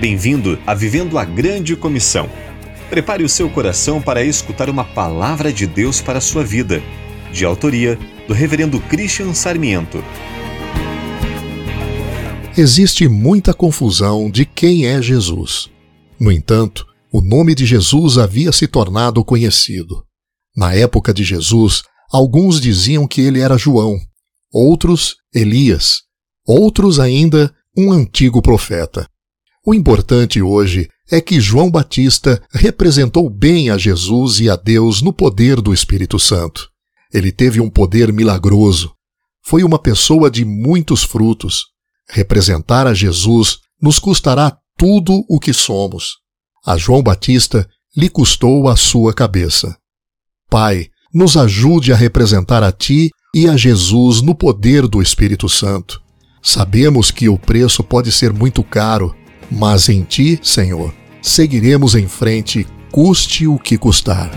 Bem-vindo a Vivendo a Grande Comissão. Prepare o seu coração para escutar uma palavra de Deus para a sua vida, de autoria do Reverendo Christian Sarmiento. Existe muita confusão de quem é Jesus. No entanto, o nome de Jesus havia se tornado conhecido. Na época de Jesus, alguns diziam que ele era João, outros Elias, outros ainda um antigo profeta. O importante hoje é que João Batista representou bem a Jesus e a Deus no poder do Espírito Santo. Ele teve um poder milagroso. Foi uma pessoa de muitos frutos. Representar a Jesus nos custará tudo o que somos. A João Batista lhe custou a sua cabeça. Pai, nos ajude a representar a Ti e a Jesus no poder do Espírito Santo. Sabemos que o preço pode ser muito caro, mas em Ti, Senhor, seguiremos em frente, custe o que custar.